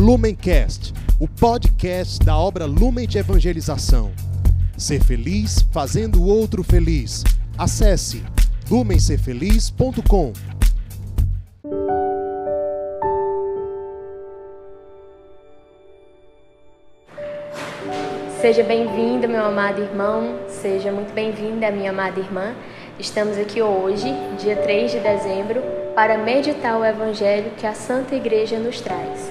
Lumencast, o podcast da obra Lumen de Evangelização. Ser feliz fazendo o outro feliz. Acesse lumencerfeliz.com. Seja bem-vindo, meu amado irmão, seja muito bem-vinda, minha amada irmã. Estamos aqui hoje, dia 3 de dezembro, para meditar o Evangelho que a Santa Igreja nos traz.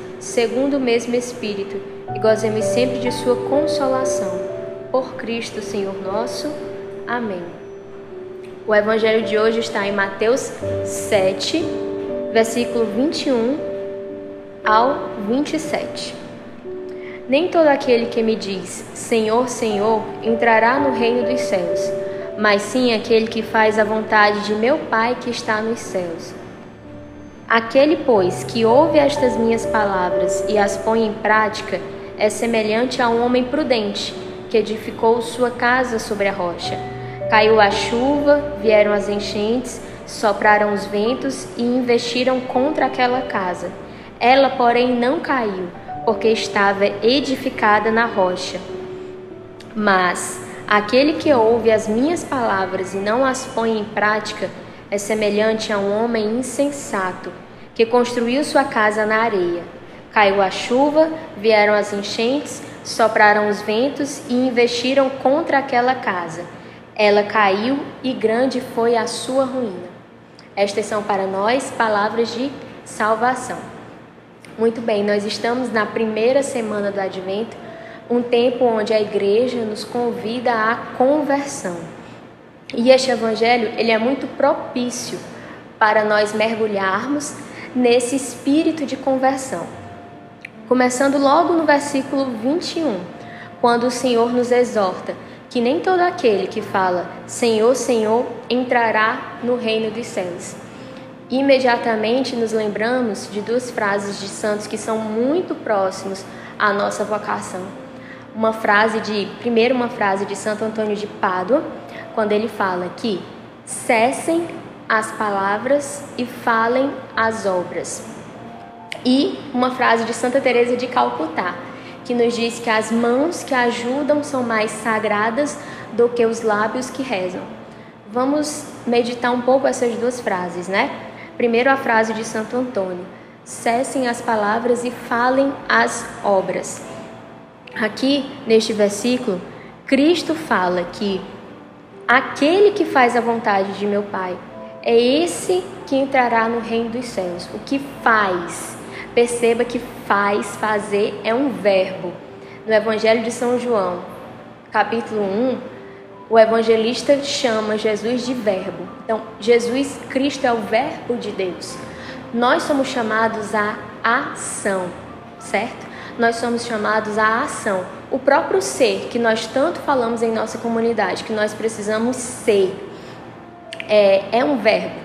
segundo o mesmo Espírito, e gozemos sempre de sua consolação. Por Cristo, Senhor nosso. Amém. O evangelho de hoje está em Mateus 7, versículo 21 ao 27. Nem todo aquele que me diz Senhor, Senhor entrará no reino dos céus, mas sim aquele que faz a vontade de meu Pai que está nos céus. Aquele, pois, que ouve estas minhas palavras e as põe em prática, é semelhante a um homem prudente que edificou sua casa sobre a rocha. Caiu a chuva, vieram as enchentes, sopraram os ventos e investiram contra aquela casa. Ela, porém, não caiu porque estava edificada na rocha. Mas aquele que ouve as minhas palavras e não as põe em prática é semelhante a um homem insensato que construiu sua casa na areia. Caiu a chuva, vieram as enchentes, sopraram os ventos e investiram contra aquela casa. Ela caiu e grande foi a sua ruína. Estas são para nós palavras de salvação. Muito bem, nós estamos na primeira semana do Advento, um tempo onde a igreja nos convida à conversão. E este evangelho, ele é muito propício para nós mergulharmos nesse espírito de conversão. Começando logo no versículo 21, quando o Senhor nos exorta que nem todo aquele que fala Senhor, Senhor entrará no reino dos céus imediatamente nos lembramos de duas frases de santos que são muito próximos à nossa vocação. Uma frase de, primeiro uma frase de Santo Antônio de Pádua, quando ele fala que cessem as palavras e falem as obras. E uma frase de Santa Teresa de Calcutá, que nos diz que as mãos que ajudam são mais sagradas do que os lábios que rezam. Vamos meditar um pouco essas duas frases, né? Primeiro a frase de Santo Antônio: cessem as palavras e falem as obras. Aqui, neste versículo, Cristo fala que aquele que faz a vontade de meu Pai é esse que entrará no reino dos céus. O que faz. Perceba que faz, fazer é um verbo. No Evangelho de São João, capítulo 1, o evangelista chama Jesus de Verbo. Então, Jesus Cristo é o Verbo de Deus. Nós somos chamados à ação, certo? Nós somos chamados à ação. O próprio ser que nós tanto falamos em nossa comunidade, que nós precisamos ser, é, é um verbo.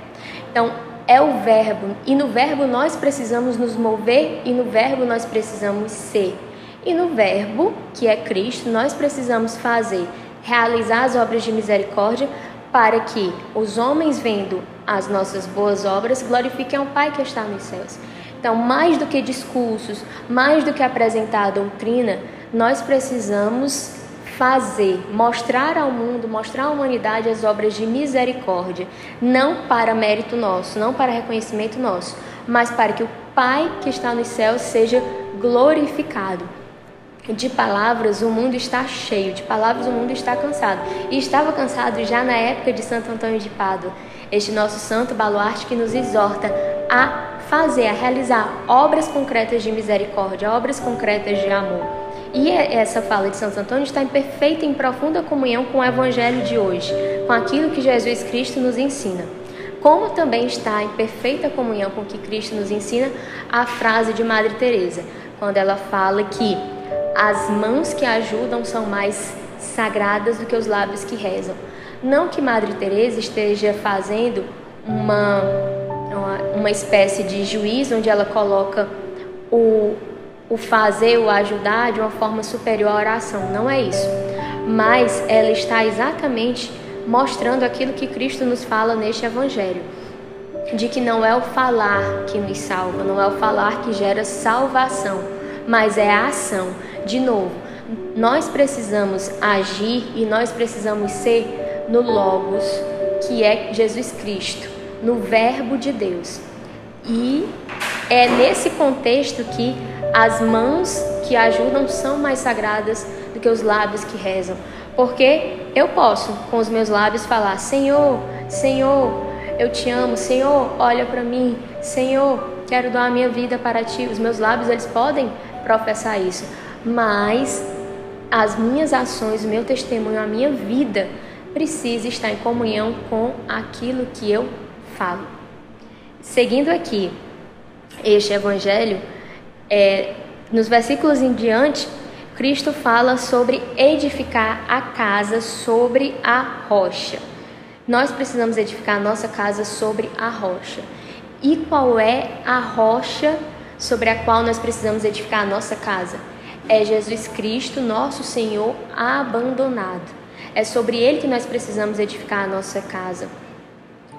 Então, é o verbo, e no verbo nós precisamos nos mover, e no verbo nós precisamos ser. E no verbo, que é Cristo, nós precisamos fazer realizar as obras de misericórdia, para que os homens, vendo as nossas boas obras, glorifiquem ao Pai que está nos céus. Então, mais do que discursos, mais do que apresentar a doutrina, nós precisamos fazer, mostrar ao mundo, mostrar à humanidade as obras de misericórdia, não para mérito nosso, não para reconhecimento nosso, mas para que o Pai que está nos céus seja glorificado. De palavras o mundo está cheio, de palavras o mundo está cansado. E estava cansado já na época de Santo Antônio de Pádua, este nosso santo baluarte que nos exorta a fazer, a realizar obras concretas de misericórdia, obras concretas de amor. E essa fala de Santo Antônio está em perfeita e profunda comunhão com o evangelho de hoje, com aquilo que Jesus Cristo nos ensina. Como também está em perfeita comunhão com o que Cristo nos ensina a frase de Madre Teresa: quando ela fala que as mãos que ajudam são mais sagradas do que os lábios que rezam. Não que Madre Teresa esteja fazendo uma, uma, uma espécie de juízo onde ela coloca o, o fazer, o ajudar de uma forma superior à oração. Não é isso. Mas ela está exatamente mostrando aquilo que Cristo nos fala neste Evangelho. De que não é o falar que nos salva, não é o falar que gera salvação, mas é a ação. De novo, nós precisamos agir e nós precisamos ser no Logos, que é Jesus Cristo, no Verbo de Deus. E é nesse contexto que as mãos que ajudam são mais sagradas do que os lábios que rezam. Porque eu posso, com os meus lábios, falar: Senhor, Senhor, eu te amo, Senhor, olha para mim, Senhor, quero dar a minha vida para ti. Os meus lábios, eles podem professar isso, mas as minhas ações, o meu testemunho, a minha vida precisa estar em comunhão com aquilo que eu falo. Seguindo aqui este evangelho, é, nos versículos em diante, Cristo fala sobre edificar a casa sobre a rocha. Nós precisamos edificar a nossa casa sobre a rocha. E qual é a rocha sobre a qual nós precisamos edificar a nossa casa? É Jesus Cristo, nosso Senhor, abandonado. É sobre ele que nós precisamos edificar a nossa casa.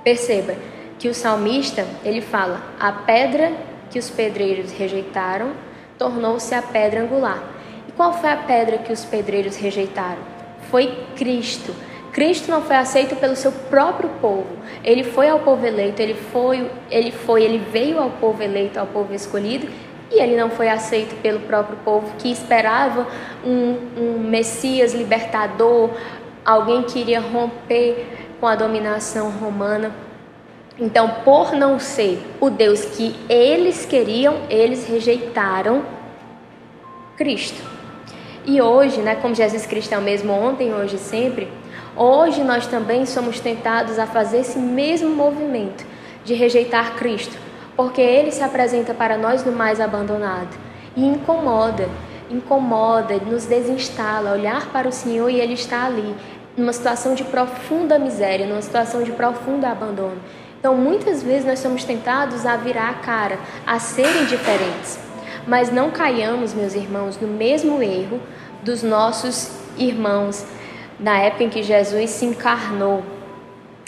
Perceba que o salmista, ele fala: "A pedra que os pedreiros rejeitaram tornou-se a pedra angular". E qual foi a pedra que os pedreiros rejeitaram? Foi Cristo. Cristo não foi aceito pelo seu próprio povo. Ele foi ao povo eleito, ele foi, ele foi, ele veio ao povo eleito, ao povo escolhido, e ele não foi aceito pelo próprio povo que esperava um, um Messias libertador, alguém que iria romper com a dominação romana. Então, por não ser o Deus que eles queriam, eles rejeitaram Cristo. E hoje, né, como Jesus Cristo é o mesmo ontem, hoje e sempre, hoje nós também somos tentados a fazer esse mesmo movimento de rejeitar Cristo, porque ele se apresenta para nós no mais abandonado e incomoda, incomoda, nos desinstala, olhar para o Senhor e ele está ali, numa situação de profunda miséria, numa situação de profundo abandono. Então, muitas vezes nós somos tentados a virar a cara, a ser indiferentes. Mas não caiamos, meus irmãos, no mesmo erro dos nossos irmãos na época em que Jesus se encarnou,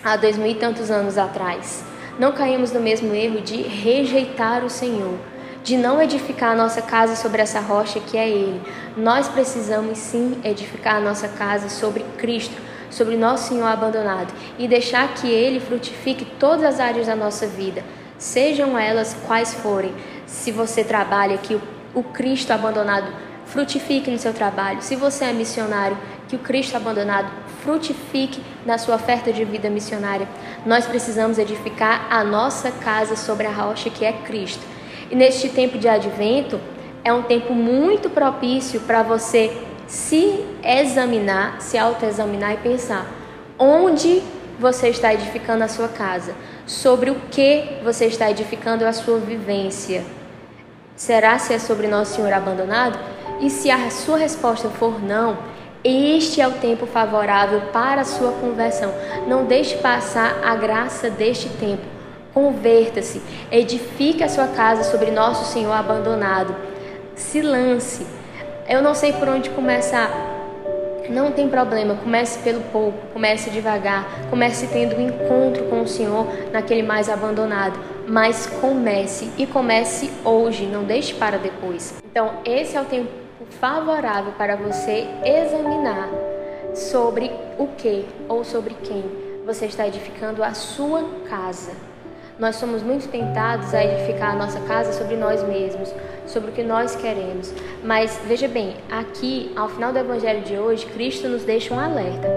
há dois mil e tantos anos atrás. Não caímos no mesmo erro de rejeitar o Senhor, de não edificar a nossa casa sobre essa rocha que é Ele. Nós precisamos sim edificar a nossa casa sobre Cristo, sobre nosso Senhor abandonado e deixar que Ele frutifique todas as áreas da nossa vida, sejam elas quais forem. Se você trabalha que o, Cristo abandonado frutifique no seu trabalho. Se você é missionário, que o Cristo abandonado frutifique na sua oferta de vida missionária. Nós precisamos edificar a nossa casa sobre a rocha que é Cristo. E neste tempo de advento, é um tempo muito propício para você se examinar, se autoexaminar e pensar onde você está edificando a sua casa, sobre o que você está edificando a sua vivência. Será se é sobre Nosso Senhor abandonado? E se a sua resposta for não, este é o tempo favorável para a sua conversão. Não deixe passar a graça deste tempo. Converta-se, edifique a sua casa sobre Nosso Senhor abandonado. Se lance. Eu não sei por onde começar. Não tem problema, comece pelo pouco, comece devagar, comece tendo um encontro com o Senhor naquele mais abandonado, mas comece e comece hoje, não deixe para depois. Então, esse é o tempo favorável para você examinar sobre o que ou sobre quem você está edificando a sua casa. Nós somos muito tentados a edificar a nossa casa sobre nós mesmos, sobre o que nós queremos. Mas veja bem, aqui, ao final do evangelho de hoje, Cristo nos deixa um alerta.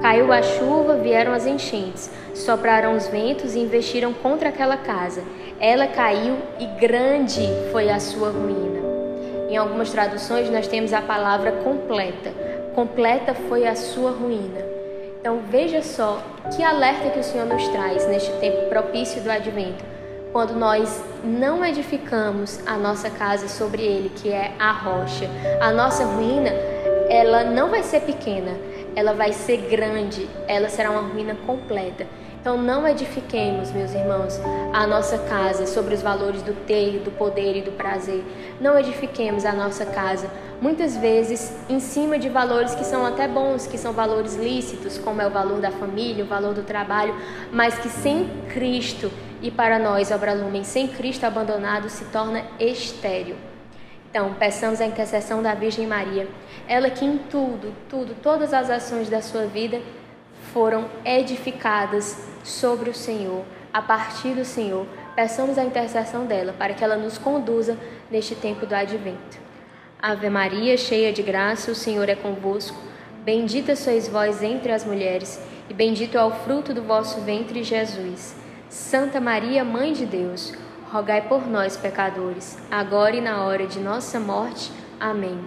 Caiu a chuva, vieram as enchentes, sopraram os ventos e investiram contra aquela casa. Ela caiu e grande foi a sua ruína. Em algumas traduções nós temos a palavra completa. Completa foi a sua ruína. Então veja só que alerta que o Senhor nos traz neste tempo propício do advento. quando nós não edificamos a nossa casa sobre ele, que é a rocha, a nossa ruína, ela não vai ser pequena, ela vai ser grande, ela será uma ruína completa. Então não edifiquemos, meus irmãos, a nossa casa sobre os valores do ter, do poder e do prazer. Não edifiquemos a nossa casa muitas vezes em cima de valores que são até bons, que são valores lícitos, como é o valor da família, o valor do trabalho, mas que sem Cristo e para nós, obra lumen, sem Cristo abandonado se torna estéril. Então, peçamos a intercessão da Virgem Maria, ela que em tudo, tudo, todas as ações da sua vida foram edificadas sobre o Senhor, a partir do Senhor. Peçamos a intercessão dela para que ela nos conduza neste tempo do advento. Ave Maria, cheia de graça, o Senhor é convosco. Bendita sois vós entre as mulheres, e bendito é o fruto do vosso ventre, Jesus. Santa Maria, Mãe de Deus, rogai por nós, pecadores, agora e na hora de nossa morte. Amém.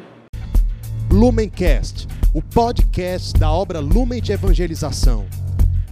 Lumencast, o podcast da obra Lumen de Evangelização.